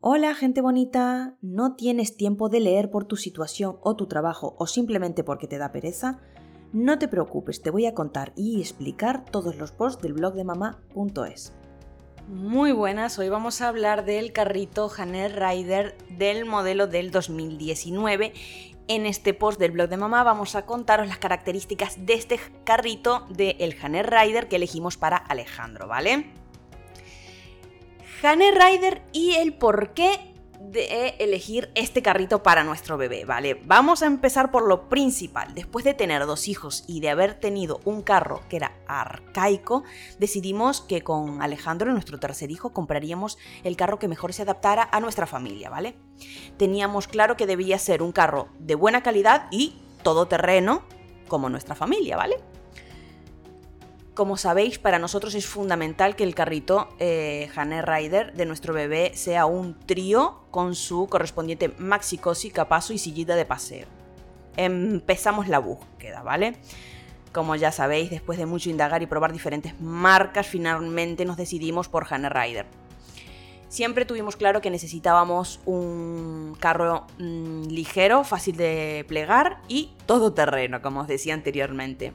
Hola gente bonita, ¿no tienes tiempo de leer por tu situación o tu trabajo o simplemente porque te da pereza? No te preocupes, te voy a contar y explicar todos los posts del blog de mamá.es. Muy buenas, hoy vamos a hablar del carrito Haner Rider del modelo del 2019. En este post del blog de mamá vamos a contaros las características de este carrito del Haner Rider que elegimos para Alejandro, ¿vale? Hane Rider y el por qué de elegir este carrito para nuestro bebé, ¿vale? Vamos a empezar por lo principal. Después de tener dos hijos y de haber tenido un carro que era arcaico, decidimos que con Alejandro, nuestro tercer hijo, compraríamos el carro que mejor se adaptara a nuestra familia, ¿vale? Teníamos claro que debía ser un carro de buena calidad y todoterreno como nuestra familia, ¿vale? Como sabéis, para nosotros es fundamental que el carrito eh, Rider de nuestro bebé sea un trío con su correspondiente maxi cosi, capazo y sillita de paseo. Empezamos la búsqueda, ¿vale? Como ya sabéis, después de mucho indagar y probar diferentes marcas, finalmente nos decidimos por Hane Rider. Siempre tuvimos claro que necesitábamos un carro mm, ligero, fácil de plegar y todoterreno, como os decía anteriormente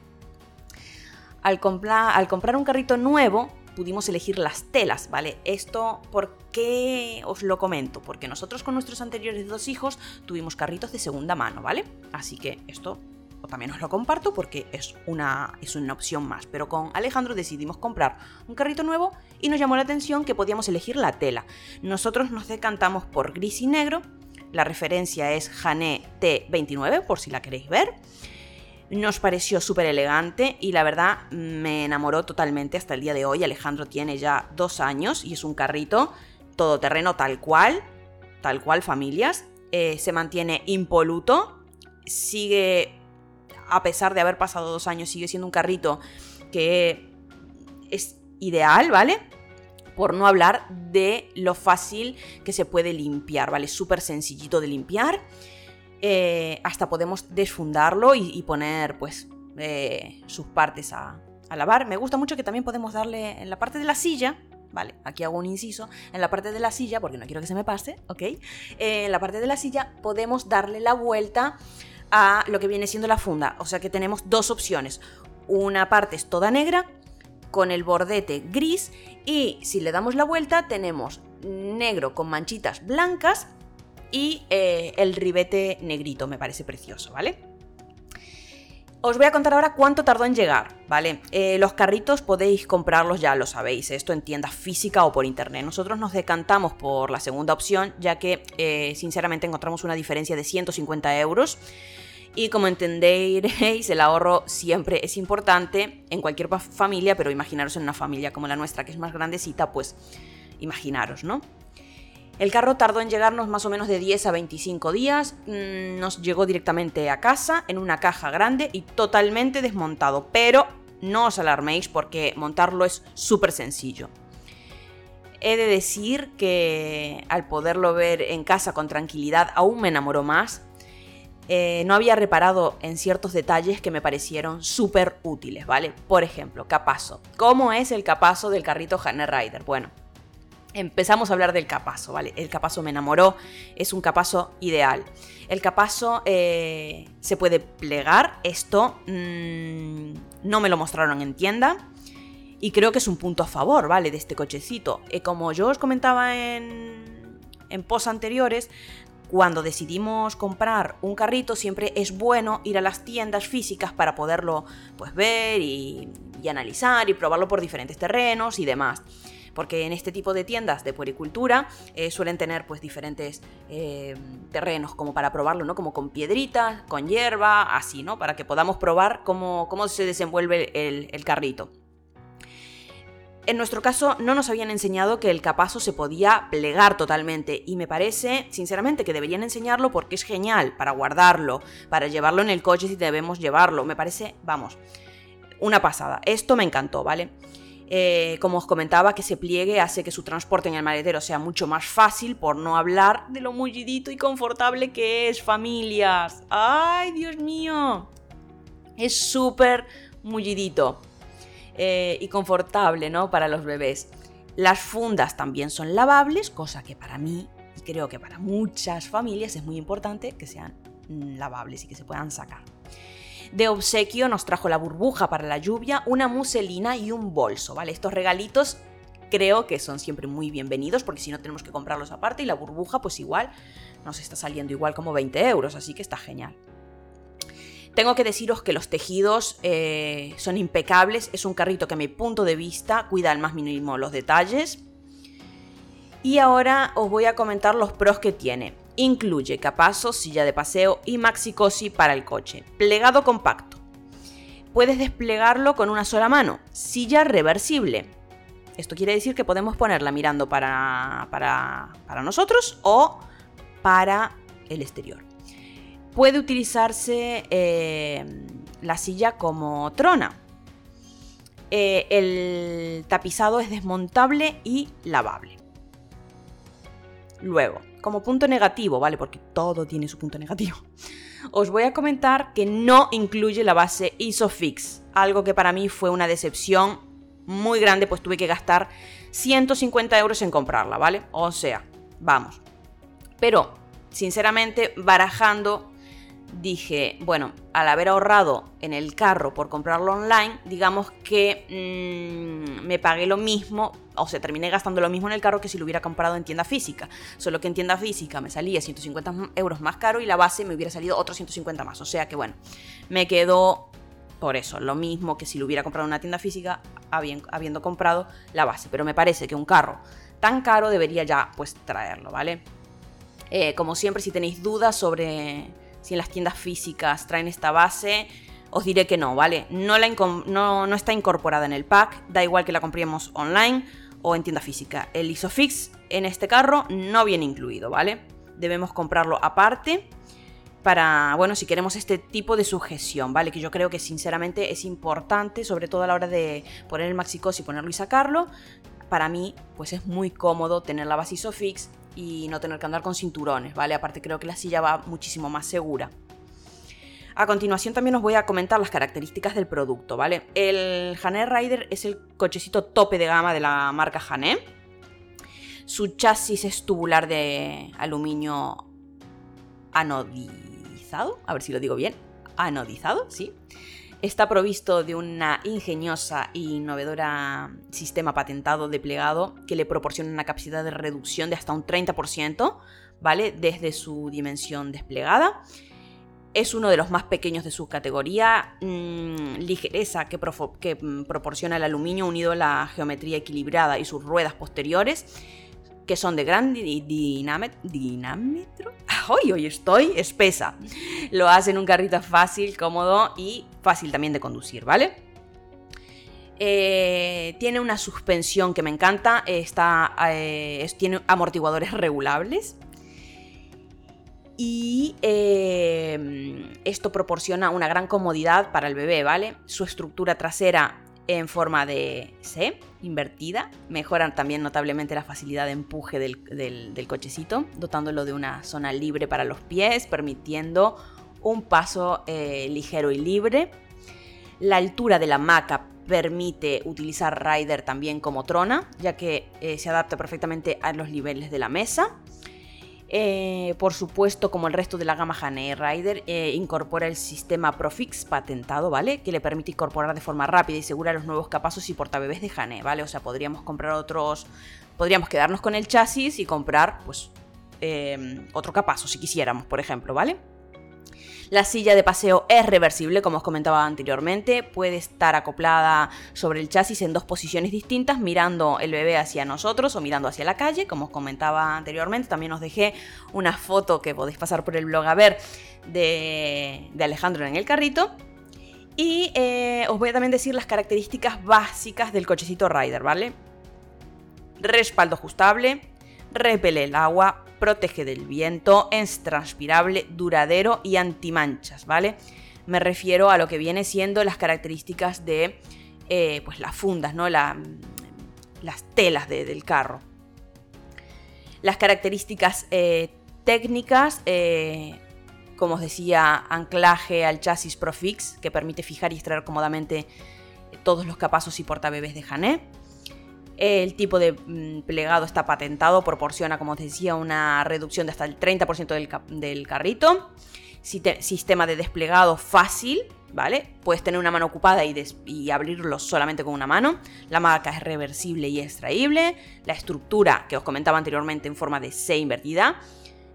al, comprar un carrito nuevo, pudimos elegir las telas, ¿vale? Esto, ¿por qué os lo comento? Porque nosotros con nuestros anteriores dos hijos tuvimos carritos de segunda mano, ¿vale? Así que esto también os lo comparto porque es una, es una opción más. Pero con Alejandro decidimos comprar un carrito nuevo y nos llamó la atención que podíamos elegir la tela. Nosotros nos decantamos por gris y negro. La referencia es Jané T29, por si la queréis ver. Nos pareció súper elegante y la verdad me enamoró totalmente hasta el día de hoy. Alejandro tiene ya dos años y es un carrito todoterreno tal cual, tal cual familias. Eh, se mantiene impoluto, sigue, a pesar de haber pasado dos años, sigue siendo un carrito que es ideal, ¿vale? Por no hablar de lo fácil que se puede limpiar, ¿vale? Súper sencillito de limpiar eh, hasta podemos desfundarlo y, poner pues eh, sus partes a, lavar. Me gusta mucho que también podemos darle en la parte de la silla, Vale, aquí hago un inciso. En la parte de la silla, porque no quiero que se me pase, ¿ok? Eh, en la parte de la silla podemos darle la vuelta a lo que viene siendo la funda. O sea que tenemos dos opciones. Una parte es toda negra con el bordete gris y si le damos la vuelta tenemos negro con manchitas blancas y eh, el ribete negrito, me parece precioso, ¿vale? Os voy a contar ahora cuánto tardó en llegar, ¿vale? Eh, los carritos podéis comprarlos, ya lo sabéis, esto en tiendas física o por internet. Nosotros nos decantamos por la segunda opción, ya que eh, sinceramente encontramos una diferencia de 150 euros. Y como entenderéis, el ahorro siempre es importante en cualquier familia, pero imaginaros en una familia como la nuestra, que es más grandecita, pues imaginaros, ¿no? El carro tardó en llegarnos más o menos de 10 a 25 días, mm, nos llegó directamente a casa en una caja grande y totalmente desmontado, pero no os alarméis porque montarlo es súper sencillo. He de decir que al poderlo ver en casa con tranquilidad aún me enamoró más. Eh, no había reparado en ciertos detalles que me parecieron súper útiles, ¿vale? Por ejemplo, capazo. ¿Cómo es el capazo del carrito Hanner Rider? Bueno, empezamos a hablar del capazo, ¿vale? El capazo me enamoró, es un capazo ideal. El capazo eh, se puede plegar, esto mm, no me lo mostraron en tienda y creo que es un punto a favor, ¿vale? De este cochecito. Eh, como yo os comentaba en, en posts anteriores, cuando decidimos comprar un carrito siempre es bueno ir a las tiendas físicas para poderlo pues ver y analizar y probarlo por diferentes terrenos y demás porque en este tipo de tiendas de puericultura eh, suelen tener pues diferentes eh, terrenos como para probarlo, ¿no? Como con piedritas, con hierba, así, ¿no? Para que podamos probar cómo, cómo se desenvuelve el, el carrito. En nuestro caso no nos habían enseñado que el capazo se podía plegar totalmente y me parece sinceramente que deberían enseñarlo porque es genial para guardarlo, para llevarlo en el coche si debemos llevarlo. Me parece, vamos, una pasada. Esto me encantó, ¿vale? Eh, como os comentaba, que se pliegue hace que su transporte en el maletero sea mucho más fácil, por no hablar de lo mullidito y confortable que es, familias. ¡Ay, Dios mío! Es súper mullidito eh, y confortable, ¿no? Para los bebés. Las fundas también son lavables, cosa que para mí Y creo que para muchas familias es muy importante que sean lavables y que se puedan sacar. De obsequio nos trajo la burbuja para la lluvia, una muselina y un bolso, ¿vale? Estos regalitos creo que son siempre muy bienvenidos porque si no tenemos que comprarlos aparte y la burbuja pues igual nos está saliendo igual como 20 euros, así que está genial. Tengo que deciros que los tejidos eh, son impecables, es un carrito que a mi punto de vista cuida al más mínimo los detalles. Y ahora os voy a comentar los pros que tiene. Incluye capazo, silla de paseo y maxi cosi para el coche. Plegado compacto. Puedes desplegarlo con una sola mano. Silla reversible. Esto quiere decir que podemos ponerla mirando para, para, para nosotros o para el exterior puede utilizarse eh, la silla como trona. Eh, el tapizado es desmontable y lavable. Luego, como punto negativo, ¿vale? Porque todo tiene su punto negativo. Os voy a comentar que no incluye la base Isofix, algo que para mí fue una decepción muy grande, pues tuve que gastar 150 euros en comprarla, ¿vale? O sea, vamos. Pero, sinceramente, barajando dije, bueno, al haber ahorrado en el carro por comprarlo online, digamos que mm, me pagué lo mismo, o sea, terminé gastando lo mismo en el carro que si lo hubiera comprado en tienda física. Solo que en tienda física me salía 150 euros más caro y la base me hubiera salido otros 150 más. O sea que bueno, me quedó por eso, lo mismo que si lo hubiera comprado en una tienda física habiendo comprado la base. Pero me parece que un carro tan caro debería ya pues traerlo, ¿vale? Eh, como siempre, si tenéis dudas sobre si en las tiendas físicas traen esta base, os diré que no, ¿vale? No, la no, no está incorporada en el pack, da igual que la compremos online o en tienda física. El Isofix en este carro no viene incluido, ¿vale? Debemos comprarlo aparte para, bueno, si queremos este tipo de sujeción, ¿vale? Que yo creo que sinceramente es importante, sobre todo a la hora de poner el maxicos y ponerlo y sacarlo. Para mí, pues es muy cómodo tener la base Isofix y no tener que andar con cinturones, ¿vale? Aparte creo que la silla va muchísimo más segura. A continuación también os voy a comentar las características del producto, ¿vale? El Hané Rider es el cochecito tope de gama de la marca Hané. Su chasis es tubular de aluminio anodizado, a ver si lo digo bien, anodizado, sí. Está provisto de una ingeniosa e innovadora sistema patentado de plegado que le proporciona una capacidad de reducción de hasta un 30%, ¿vale? Desde su dimensión desplegada. Es uno de los más pequeños de su categoría, mm, ligereza que, que mm, proporciona el aluminio unido a la geometría equilibrada y sus ruedas posteriores que son de gran dinámetro. Hoy, hoy estoy espesa. Lo hacen un carrito fácil, cómodo y fácil también de conducir, ¿vale? Eh, tiene una suspensión que me encanta, está, eh, tiene amortiguadores regulables. Y eh, esto proporciona una gran comodidad para el bebé, ¿vale? Su estructura trasera en forma de C, invertida. Mejoran también notablemente la facilidad de empuje del, cochecito, dotándolo de una zona libre para los pies, permitiendo un paso eh, ligero y libre. La altura de la maca permite utilizar Rider también como trona, ya que eh, se adapta perfectamente a los niveles de la mesa. Eh, por supuesto, como el resto de la gama Hane Rider, eh, incorpora el sistema Profix patentado, ¿vale? Que le permite incorporar de forma rápida y segura los nuevos capazos y portabebés de Hane, ¿vale? O sea, podríamos comprar otros. Podríamos quedarnos con el chasis y comprar, pues, eh, otro capazo si quisiéramos, por ejemplo, ¿vale? La silla de paseo es reversible, como os comentaba anteriormente, puede estar acoplada sobre el chasis en dos posiciones distintas, mirando el bebé hacia nosotros o mirando hacia la calle, como os comentaba anteriormente. También os dejé una foto que podéis pasar por el blog a ver de, Alejandro en el carrito. Y eh, os voy a también decir las características básicas del cochecito Rider, ¿vale? Respaldo ajustable, repele el agua, protege del viento, es transpirable, duradero y antimanchas, ¿vale? Me refiero a lo que viene siendo las características de eh, pues las fundas, ¿no? las telas del carro. Las características eh, técnicas, eh, como os decía, anclaje al chasis Profix, que permite fijar y extraer cómodamente todos los capazos y portabebés de Jané El tipo de mm, plegado está patentado, proporciona, como os decía, una reducción de hasta el 30% del, del, carrito. Sistema de desplegado fácil, ¿vale? Puedes tener una mano ocupada y, abrirlo solamente con una mano. La marca es reversible y extraíble. La estructura que os comentaba anteriormente en forma de C invertida,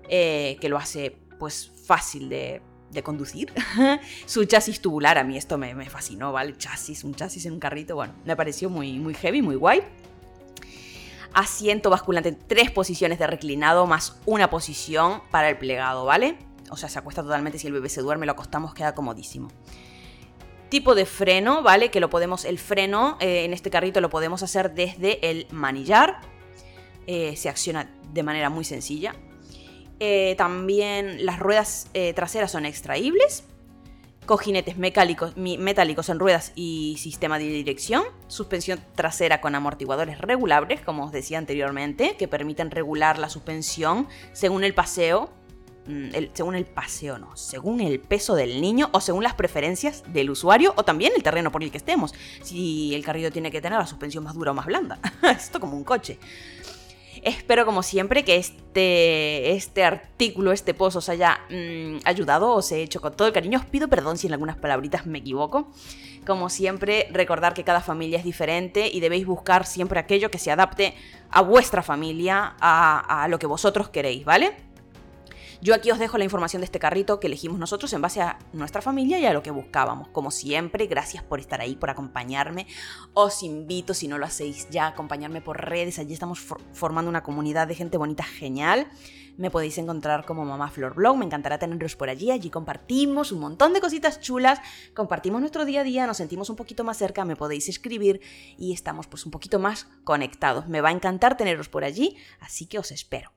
eh, que lo hace pues fácil de, conducir. Su chasis tubular, a mí esto me, me, fascinó, ¿vale? Chasis, un chasis en un carrito, bueno, me pareció muy, muy heavy, muy guay asiento basculante tres posiciones de reclinado más una posición para el plegado, ¿vale? O sea, se acuesta totalmente, si el bebé se duerme, lo acostamos, queda comodísimo. Tipo de freno, ¿vale? Que lo podemos, el freno eh, en este carrito lo podemos hacer desde el manillar. Eh, se acciona de manera muy sencilla. Eh, también las ruedas traseras son extraíbles cojinetes metálicos, en ruedas y sistema de dirección, suspensión trasera con amortiguadores regulables, como os decía anteriormente, que permiten regular la suspensión según el paseo, mm, según el paseo no, según el peso del niño o según las preferencias del usuario o también el terreno por el que estemos. Si el carrito tiene que tener la suspensión más dura o más blanda, esto como un coche. Espero como siempre que este, este artículo, este post os haya mm, ayudado, os he hecho con todo el cariño. Os pido perdón si en algunas palabritas me equivoco. Como siempre, recordar que cada familia es diferente y debéis buscar siempre aquello que se adapte a vuestra familia, a, a lo que vosotros queréis, ¿vale? Yo aquí os dejo la información de este carrito que elegimos nosotros en base a nuestra familia y a lo que buscábamos. Como siempre, gracias por estar ahí, por acompañarme. Os invito, si no lo hacéis ya, a acompañarme por redes. Allí estamos formando una comunidad de gente bonita genial. Me podéis encontrar como Mamá Flor Blog, me encantará teneros por allí. Allí compartimos un montón de cositas chulas, compartimos nuestro día a día, nos sentimos un poquito más cerca, me podéis escribir y estamos pues un poquito más conectados. Me va a encantar teneros por allí, así que os espero.